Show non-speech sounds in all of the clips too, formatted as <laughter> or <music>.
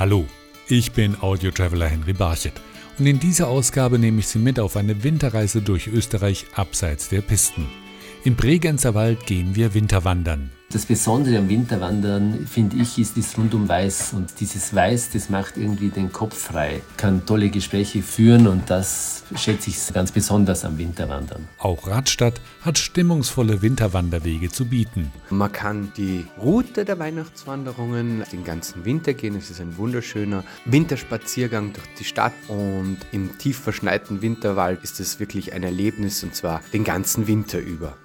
Hallo, ich bin Audio-Traveler Henry Barchet und in dieser Ausgabe nehme ich Sie mit auf eine Winterreise durch Österreich abseits der Pisten. Im Bregenzer Wald gehen wir Winterwandern. Das Besondere am Winterwandern, finde ich, ist das rundum Weiß. Und dieses Weiß, das macht irgendwie den Kopf frei, kann tolle Gespräche führen und das schätze ich ganz besonders am Winterwandern. Auch Radstadt hat stimmungsvolle Winterwanderwege zu bieten. Man kann die Route der Weihnachtswanderungen den ganzen Winter gehen. Es ist ein wunderschöner Winterspaziergang durch die Stadt und im tief verschneiten Winterwald ist es wirklich ein Erlebnis und zwar den ganzen Winter über.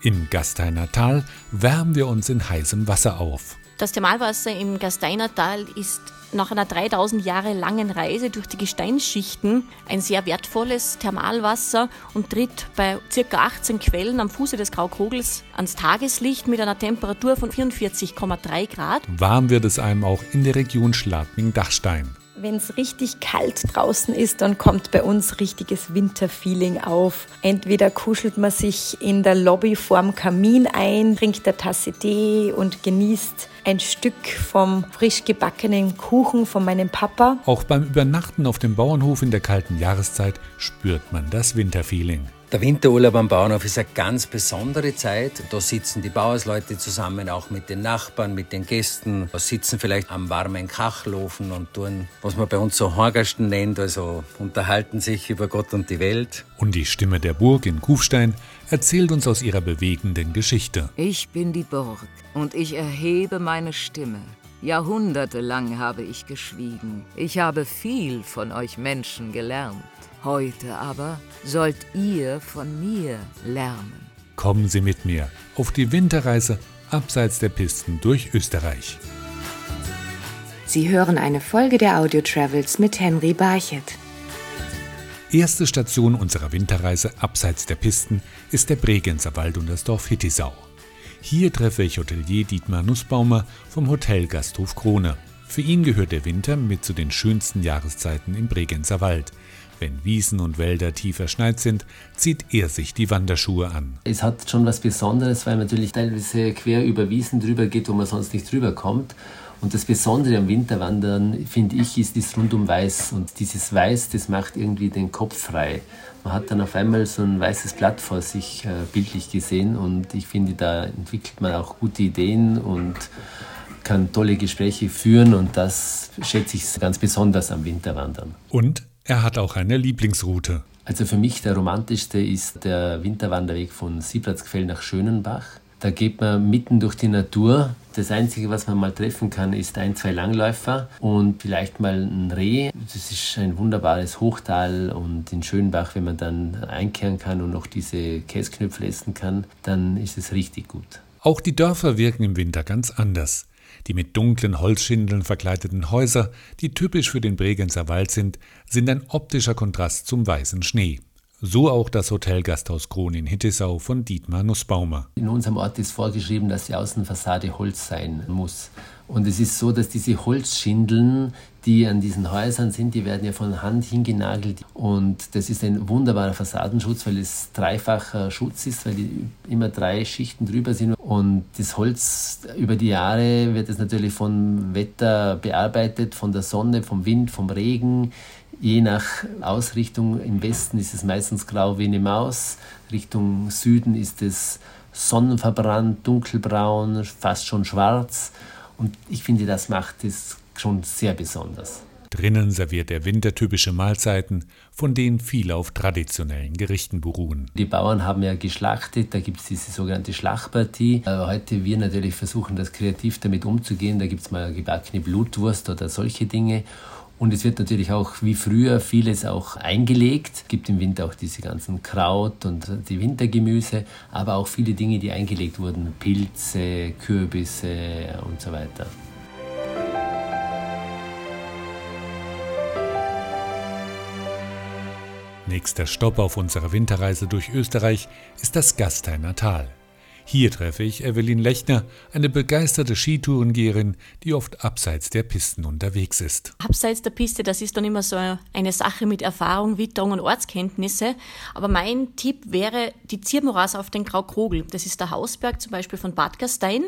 Im Gasteiner Tal wärmen wir uns in heißem Wasser auf. Das Thermalwasser im Gasteiner Tal ist nach einer 3000 Jahre langen Reise durch die Gesteinsschichten ein sehr wertvolles Thermalwasser und tritt bei ca. 18 Quellen am Fuße des Graukogels ans Tageslicht mit einer Temperatur von 44,3 Grad. Warm wird es einem auch in der Region Schladming-Dachstein. Wenn es richtig kalt draußen ist, dann kommt bei uns richtiges Winterfeeling auf. Entweder kuschelt man sich in der Lobby vorm Kamin ein, trinkt eine Tasse Tee und genießt ein Stück vom frisch gebackenen Kuchen von meinem Papa. Auch beim Übernachten auf dem Bauernhof in der kalten Jahreszeit spürt man das Winterfeeling. Der Winterurlaub am Bauernhof ist eine ganz besondere Zeit. Da sitzen die Bauersleute zusammen, auch mit den Nachbarn, mit den Gästen. Da sitzen vielleicht am warmen Kachelofen und tun, was man bei uns so Horgasten nennt, also unterhalten sich über Gott und die Welt. Und die Stimme der Burg in Kufstein erzählt uns aus ihrer bewegenden Geschichte. Ich bin die Burg und ich erhebe meine Stimme. Jahrhundertelang habe ich geschwiegen. Ich habe viel von euch Menschen gelernt. Heute aber sollt ihr von mir lernen. Kommen Sie mit mir auf die Winterreise abseits der Pisten durch Österreich. Sie hören eine Folge der Audio Travels mit Henry Barchet. Erste Station unserer Winterreise abseits der Pisten ist der Bregenzer Wald und das Dorf Hittisau. Hier treffe ich Hotelier Dietmar Nussbaumer vom Hotel Gasthof Krone. Für ihn gehört der Winter mit zu den schönsten Jahreszeiten im Bregenzer Wald. Wenn Wiesen und Wälder tief verschneit sind, zieht er sich die Wanderschuhe an. Es hat schon was Besonderes, weil man natürlich teilweise quer über Wiesen drüber geht, wo man sonst nicht drüber kommt. Und das Besondere am Winterwandern, finde ich, ist das rundum Weiß. Und dieses Weiß, das macht irgendwie den Kopf frei. Man hat dann auf einmal so ein weißes Blatt vor sich äh, bildlich gesehen. Und ich finde, da entwickelt man auch gute Ideen und kann tolle Gespräche führen. Und das schätze ich ganz besonders am Winterwandern. Und er hat auch eine Lieblingsroute. Also für mich der romantischste ist der Winterwanderweg von Sieplatzgfell nach Schönenbach. Da geht man mitten durch die Natur. Das Einzige, was man mal treffen kann, ist ein, zwei Langläufer und vielleicht mal ein Reh. Das ist ein wunderbares Hochtal und in Schönbach, wenn man dann einkehren kann und noch diese Käsknöpfe essen kann, dann ist es richtig gut. Auch die Dörfer wirken im Winter ganz anders. Die mit dunklen Holzschindeln verkleideten Häuser, die typisch für den Bregenzer Wald sind, sind ein optischer Kontrast zum weißen Schnee. So auch das Hotel Gasthaus Kron in Hittisau von Dietmar Nussbaumer. In unserem Ort ist vorgeschrieben, dass die Außenfassade Holz sein muss. Und es ist so, dass diese Holzschindeln, die an diesen Häusern sind, die werden ja von Hand hingenagelt. Und das ist ein wunderbarer Fassadenschutz, weil es dreifacher Schutz ist, weil immer drei Schichten drüber sind. Und das Holz über die Jahre wird es natürlich vom Wetter bearbeitet, von der Sonne, vom Wind, vom Regen. Je nach Ausrichtung im Westen ist es meistens grau wie eine Maus, Richtung Süden ist es sonnenverbrannt, dunkelbraun, fast schon schwarz. Und ich finde, das macht es schon sehr besonders. Drinnen serviert er wintertypische Mahlzeiten, von denen viele auf traditionellen Gerichten beruhen. Die Bauern haben ja geschlachtet, da gibt es diese sogenannte Schlachtpartie. Heute wir natürlich versuchen, das kreativ damit umzugehen. Da gibt es mal gebackene Blutwurst oder solche Dinge. Und es wird natürlich auch wie früher vieles auch eingelegt. Es gibt im Winter auch diese ganzen Kraut und die Wintergemüse, aber auch viele Dinge, die eingelegt wurden. Pilze, Kürbisse und so weiter. Nächster Stopp auf unserer Winterreise durch Österreich ist das Gasteiner Tal. Hier treffe ich Evelyn Lechner, eine begeisterte Skitourengeherin, die oft abseits der Pisten unterwegs ist. Abseits der Piste, das ist dann immer so eine Sache mit Erfahrung, Witterung und Ortskenntnisse. Aber mein Tipp wäre die Ziermoras auf den Graukrogel. Das ist der Hausberg zum Beispiel von Bad Gastein.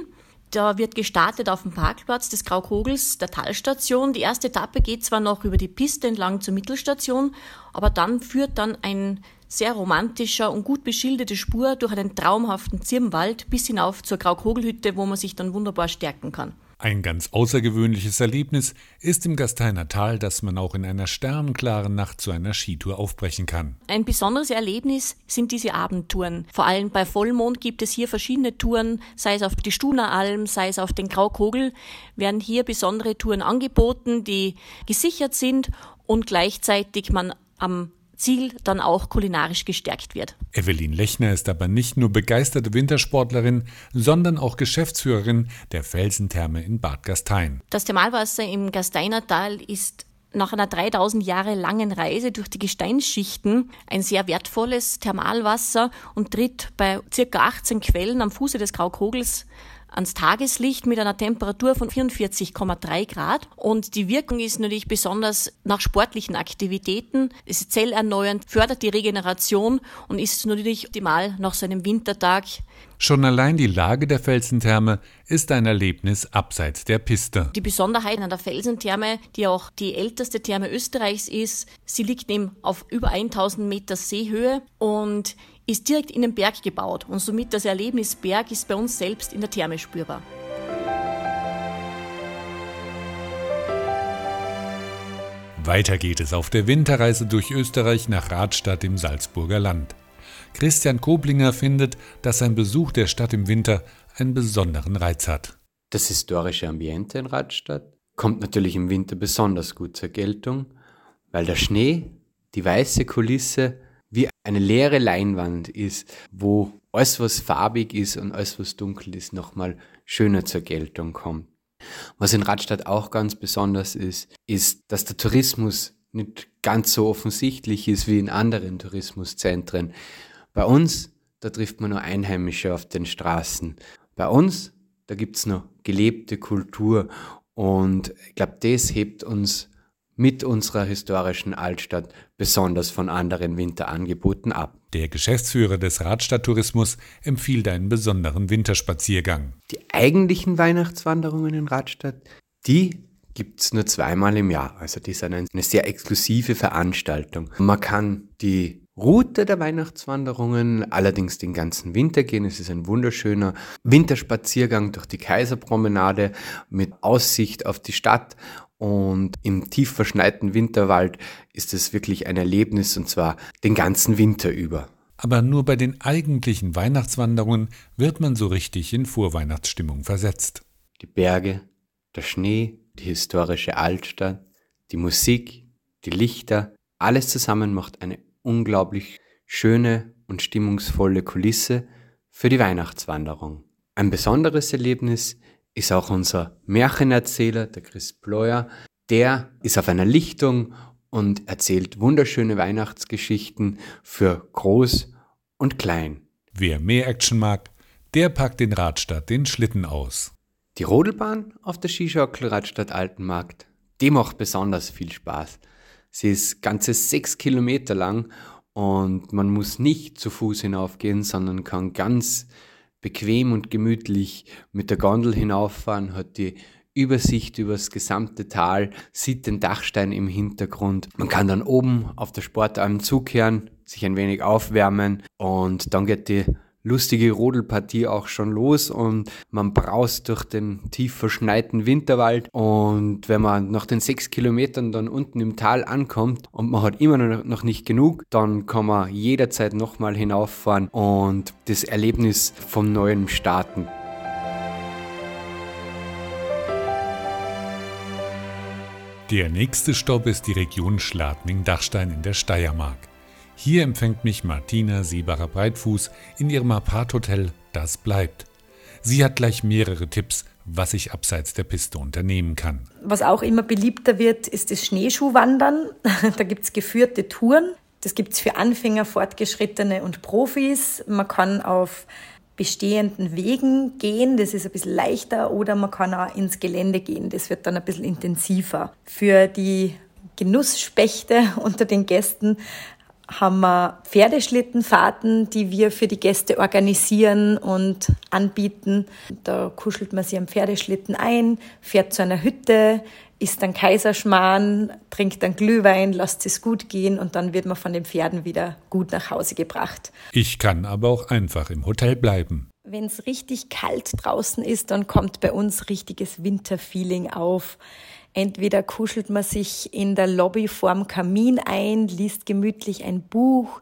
Da wird gestartet auf dem Parkplatz des Graukogels, der Talstation. Die erste Etappe geht zwar noch über die Piste entlang zur Mittelstation, aber dann führt dann ein sehr romantischer und gut beschilderte Spur durch einen traumhaften Zirbenwald bis hinauf zur Graukogelhütte, wo man sich dann wunderbar stärken kann. Ein ganz außergewöhnliches Erlebnis ist im Gasteiner Tal, dass man auch in einer sternenklaren Nacht zu einer Skitour aufbrechen kann. Ein besonderes Erlebnis sind diese Abendtouren. Vor allem bei Vollmond gibt es hier verschiedene Touren, sei es auf die Stuneralm, sei es auf den Graukogel, werden hier besondere Touren angeboten, die gesichert sind und gleichzeitig man am Ziel dann auch kulinarisch gestärkt wird. Evelyn Lechner ist aber nicht nur begeisterte Wintersportlerin, sondern auch Geschäftsführerin der Felsentherme in Bad Gastein. Das Thermalwasser im Gasteiner Tal ist nach einer 3000 Jahre langen Reise durch die Gesteinsschichten ein sehr wertvolles Thermalwasser und tritt bei circa 18 Quellen am Fuße des Graukogels ans Tageslicht mit einer Temperatur von 44,3 Grad. Und die Wirkung ist natürlich besonders nach sportlichen Aktivitäten. Es ist zellerneuernd, fördert die Regeneration und ist natürlich optimal nach so einem Wintertag. Schon allein die Lage der Felsentherme ist ein Erlebnis abseits der Piste. Die Besonderheit an der Felsentherme, die auch die älteste Therme Österreichs ist, sie liegt eben auf über 1000 Meter Seehöhe und ist direkt in den Berg gebaut und somit das Erlebnis Berg ist bei uns selbst in der Therme spürbar. Weiter geht es auf der Winterreise durch Österreich nach Radstadt im Salzburger Land. Christian Koblinger findet, dass ein Besuch der Stadt im Winter einen besonderen Reiz hat. Das historische Ambiente in Radstadt kommt natürlich im Winter besonders gut zur Geltung, weil der Schnee, die weiße Kulisse eine leere Leinwand ist, wo alles, was farbig ist und alles, was dunkel ist, nochmal schöner zur Geltung kommt. Was in Radstadt auch ganz besonders ist, ist, dass der Tourismus nicht ganz so offensichtlich ist wie in anderen Tourismuszentren. Bei uns, da trifft man nur Einheimische auf den Straßen. Bei uns, da gibt's noch gelebte Kultur und ich glaube, das hebt uns mit unserer historischen Altstadt besonders von anderen Winterangeboten ab. Der Geschäftsführer des Radstadttourismus empfiehlt einen besonderen Winterspaziergang. Die eigentlichen Weihnachtswanderungen in Radstadt, die gibt es nur zweimal im Jahr. Also die sind eine sehr exklusive Veranstaltung. Man kann die Route der Weihnachtswanderungen allerdings den ganzen Winter gehen. Es ist ein wunderschöner Winterspaziergang durch die Kaiserpromenade mit Aussicht auf die Stadt und im tief verschneiten Winterwald ist es wirklich ein Erlebnis und zwar den ganzen Winter über. Aber nur bei den eigentlichen Weihnachtswanderungen wird man so richtig in Vorweihnachtsstimmung versetzt. Die Berge, der Schnee, die historische Altstadt, die Musik, die Lichter, alles zusammen macht eine unglaublich schöne und stimmungsvolle Kulisse für die Weihnachtswanderung. Ein besonderes Erlebnis ist auch unser Märchenerzähler, der Chris Pleuer. Der ist auf einer Lichtung und erzählt wunderschöne Weihnachtsgeschichten für groß und klein. Wer mehr Action mag, der packt in Radstadt den Schlitten aus. Die Rodelbahn auf der Skischaukel Radstadt Altenmarkt, die macht besonders viel Spaß. Sie ist ganze sechs Kilometer lang und man muss nicht zu Fuß hinaufgehen, sondern kann ganz bequem und gemütlich mit der Gondel hinauffahren, hat die Übersicht über das gesamte Tal, sieht den Dachstein im Hintergrund. Man kann dann oben auf der Sportalm zukehren, sich ein wenig aufwärmen und dann geht die lustige Rodelpartie auch schon los und man braust durch den tief verschneiten Winterwald und wenn man nach den sechs Kilometern dann unten im Tal ankommt und man hat immer noch nicht genug, dann kann man jederzeit nochmal hinauffahren und das Erlebnis vom neuen starten. Der nächste Stopp ist die Region Schladming-Dachstein in der Steiermark. Hier empfängt mich Martina Seebacher-Breitfuß in ihrem Aparthotel Das bleibt. Sie hat gleich mehrere Tipps, was ich abseits der Piste unternehmen kann. Was auch immer beliebter wird, ist das Schneeschuhwandern. <laughs> da gibt es geführte Touren. Das gibt es für Anfänger, Fortgeschrittene und Profis. Man kann auf bestehenden Wegen gehen, das ist ein bisschen leichter, oder man kann auch ins Gelände gehen, das wird dann ein bisschen intensiver. Für die Genussspechte <laughs> unter den Gästen haben wir Pferdeschlittenfahrten, die wir für die Gäste organisieren und anbieten. Da kuschelt man sich am Pferdeschlitten ein, fährt zu einer Hütte, isst dann Kaiserschmarrn, trinkt dann Glühwein, lasst es gut gehen und dann wird man von den Pferden wieder gut nach Hause gebracht. Ich kann aber auch einfach im Hotel bleiben. Wenn es richtig kalt draußen ist, dann kommt bei uns richtiges Winterfeeling auf. Entweder kuschelt man sich in der Lobby vorm Kamin ein, liest gemütlich ein Buch,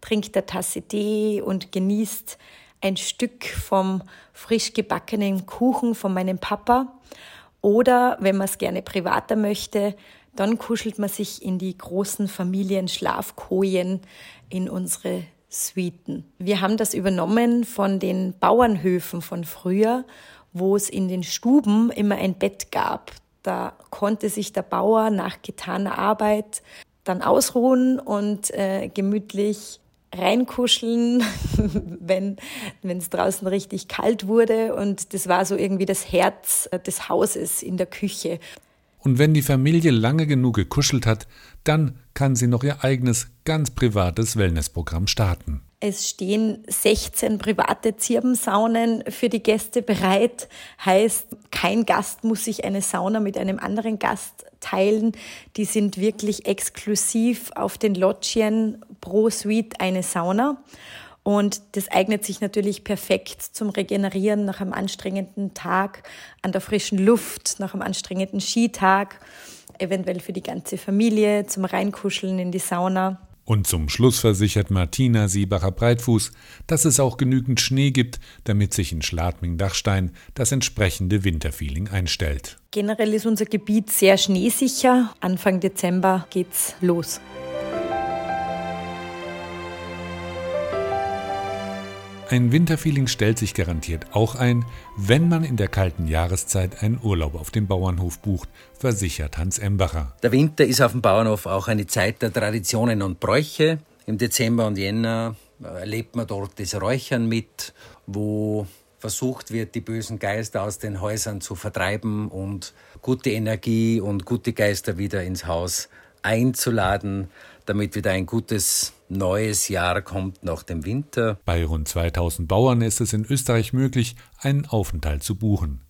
trinkt eine Tasse Tee und genießt ein Stück vom frisch gebackenen Kuchen von meinem Papa. Oder wenn man es gerne privater möchte, dann kuschelt man sich in die großen Familienschlafkojen in unsere Suiten. Wir haben das übernommen von den Bauernhöfen von früher, wo es in den Stuben immer ein Bett gab. Da konnte sich der Bauer nach getaner Arbeit dann ausruhen und äh, gemütlich reinkuscheln, <laughs> wenn es draußen richtig kalt wurde. Und das war so irgendwie das Herz äh, des Hauses in der Küche. Und wenn die Familie lange genug gekuschelt hat, dann kann sie noch ihr eigenes, ganz privates Wellnessprogramm starten. Es stehen 16 private Zirbensaunen für die Gäste bereit. Heißt, kein Gast muss sich eine Sauna mit einem anderen Gast teilen. Die sind wirklich exklusiv auf den Loggien pro Suite eine Sauna. Und das eignet sich natürlich perfekt zum Regenerieren nach einem anstrengenden Tag an der frischen Luft, nach einem anstrengenden Skitag, eventuell für die ganze Familie, zum Reinkuscheln in die Sauna. Und zum Schluss versichert Martina Siebacher-Breitfuß, dass es auch genügend Schnee gibt, damit sich in Schladming-Dachstein das entsprechende Winterfeeling einstellt. Generell ist unser Gebiet sehr schneesicher. Anfang Dezember geht's los. Ein Winterfeeling stellt sich garantiert auch ein, wenn man in der kalten Jahreszeit einen Urlaub auf dem Bauernhof bucht, versichert Hans Embacher. Der Winter ist auf dem Bauernhof auch eine Zeit der Traditionen und Bräuche. Im Dezember und Jänner erlebt man dort das Räuchern mit, wo versucht wird, die bösen Geister aus den Häusern zu vertreiben und gute Energie und gute Geister wieder ins Haus einzuladen, damit wieder ein gutes neues Jahr kommt nach dem Winter. Bei rund 2000 Bauern ist es in Österreich möglich, einen Aufenthalt zu buchen.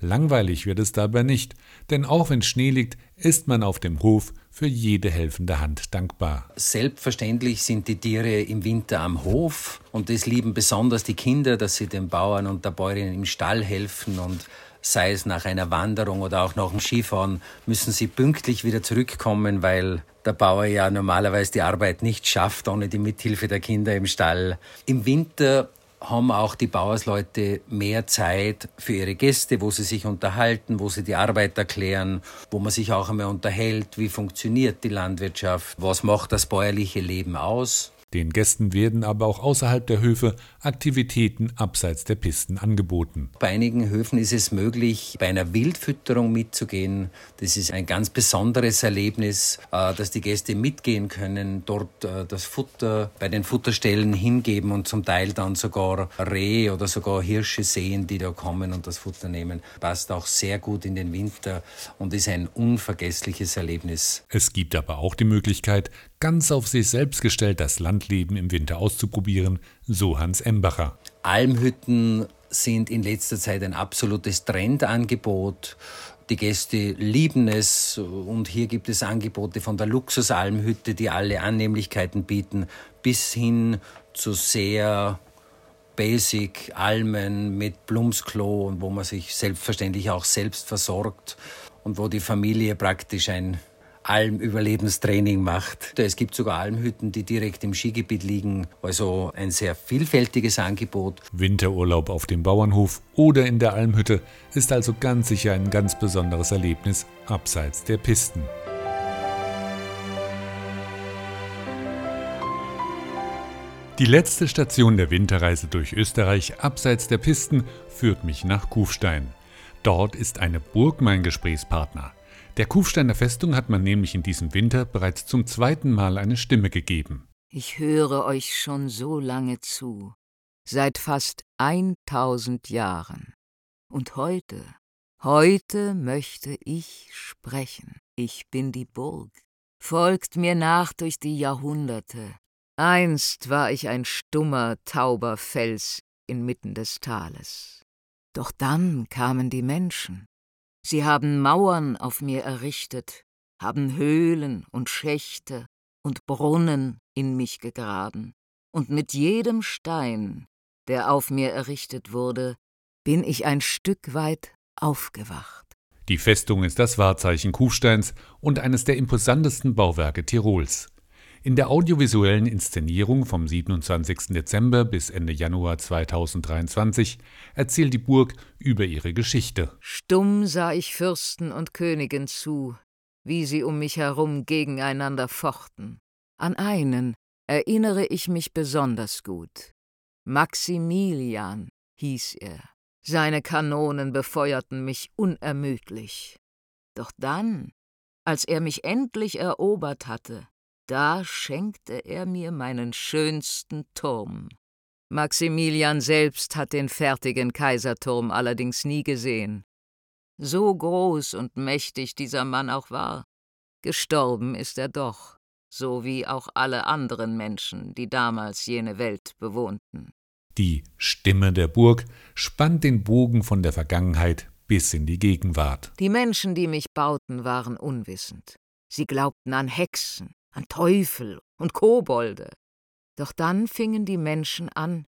Langweilig wird es dabei nicht, denn auch wenn Schnee liegt, ist man auf dem Hof für jede helfende Hand dankbar. Selbstverständlich sind die Tiere im Winter am Hof und das lieben besonders die Kinder, dass sie den Bauern und der Bäuerin im Stall helfen und sei es nach einer Wanderung oder auch nach dem Skifahren, müssen sie pünktlich wieder zurückkommen, weil der Bauer ja normalerweise die Arbeit nicht schafft ohne die Mithilfe der Kinder im Stall. Im Winter haben auch die Bauersleute mehr Zeit für ihre Gäste, wo sie sich unterhalten, wo sie die Arbeit erklären, wo man sich auch einmal unterhält, wie funktioniert die Landwirtschaft, was macht das bäuerliche Leben aus. Den Gästen werden aber auch außerhalb der Höfe Aktivitäten abseits der Pisten angeboten. Bei einigen Höfen ist es möglich, bei einer Wildfütterung mitzugehen. Das ist ein ganz besonderes Erlebnis, äh, dass die Gäste mitgehen können, dort äh, das Futter bei den Futterstellen hingeben und zum Teil dann sogar Rehe oder sogar Hirsche sehen, die da kommen und das Futter nehmen. Passt auch sehr gut in den Winter und ist ein unvergessliches Erlebnis. Es gibt aber auch die Möglichkeit, ganz auf sich selbst gestellt das Landleben im Winter auszuprobieren, so Hans Embacher. Almhütten sind in letzter Zeit ein absolutes Trendangebot. Die Gäste lieben es und hier gibt es Angebote von der Luxusalmhütte, die alle Annehmlichkeiten bieten, bis hin zu sehr basic Almen mit Blumsklo und wo man sich selbstverständlich auch selbst versorgt und wo die Familie praktisch ein Almüberlebenstraining macht. Es gibt sogar Almhütten, die direkt im Skigebiet liegen. Also ein sehr vielfältiges Angebot. Winterurlaub auf dem Bauernhof oder in der Almhütte ist also ganz sicher ein ganz besonderes Erlebnis abseits der Pisten. Die letzte Station der Winterreise durch Österreich abseits der Pisten führt mich nach Kufstein. Dort ist eine Burg mein Gesprächspartner. Der Kufsteiner Festung hat man nämlich in diesem Winter bereits zum zweiten Mal eine Stimme gegeben. Ich höre euch schon so lange zu, seit fast 1000 Jahren. Und heute, heute möchte ich sprechen. Ich bin die Burg. Folgt mir nach durch die Jahrhunderte. Einst war ich ein stummer, tauber Fels inmitten des Tales. Doch dann kamen die Menschen. Sie haben Mauern auf mir errichtet, haben Höhlen und Schächte und Brunnen in mich gegraben, und mit jedem Stein, der auf mir errichtet wurde, bin ich ein Stück weit aufgewacht. Die Festung ist das Wahrzeichen Kufsteins und eines der imposantesten Bauwerke Tirols. In der audiovisuellen Inszenierung vom 27. Dezember bis Ende Januar 2023 erzählt die Burg über ihre Geschichte. Stumm sah ich Fürsten und Königen zu, wie sie um mich herum gegeneinander fochten. An einen erinnere ich mich besonders gut. Maximilian hieß er. Seine Kanonen befeuerten mich unermüdlich. Doch dann, als er mich endlich erobert hatte, da schenkte er mir meinen schönsten Turm. Maximilian selbst hat den fertigen Kaiserturm allerdings nie gesehen. So groß und mächtig dieser Mann auch war, gestorben ist er doch, so wie auch alle anderen Menschen, die damals jene Welt bewohnten. Die Stimme der Burg spannt den Bogen von der Vergangenheit bis in die Gegenwart. Die Menschen, die mich bauten, waren unwissend. Sie glaubten an Hexen, an Teufel und Kobolde. Doch dann fingen die Menschen an,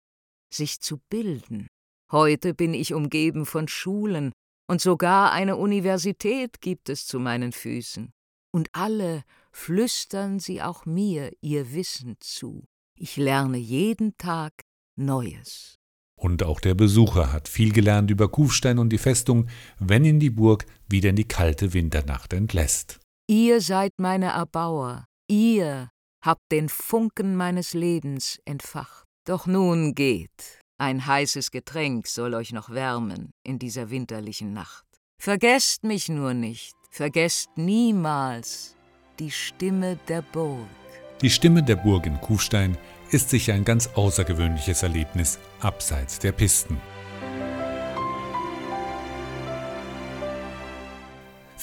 sich zu bilden. Heute bin ich umgeben von Schulen, und sogar eine Universität gibt es zu meinen Füßen. Und alle flüstern sie auch mir ihr Wissen zu. Ich lerne jeden Tag Neues. Und auch der Besucher hat viel gelernt über Kufstein und die Festung, wenn ihn die Burg wieder in die kalte Winternacht entlässt. Ihr seid meine Erbauer, Ihr habt den Funken meines Lebens entfacht. Doch nun geht. Ein heißes Getränk soll euch noch wärmen in dieser winterlichen Nacht. Vergesst mich nur nicht, vergesst niemals die Stimme der Burg. Die Stimme der Burg in Kufstein ist sicher ein ganz außergewöhnliches Erlebnis abseits der Pisten.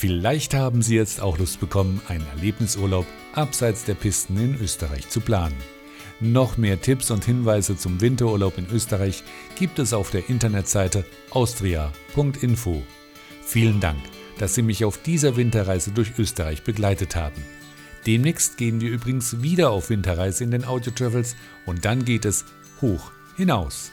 Vielleicht haben Sie jetzt auch Lust bekommen, einen Erlebnisurlaub abseits der Pisten in Österreich zu planen. Noch mehr Tipps und Hinweise zum Winterurlaub in Österreich gibt es auf der Internetseite austria.info. Vielen Dank, dass Sie mich auf dieser Winterreise durch Österreich begleitet haben. Demnächst gehen wir übrigens wieder auf Winterreise in den Audio Travels und dann geht es hoch hinaus.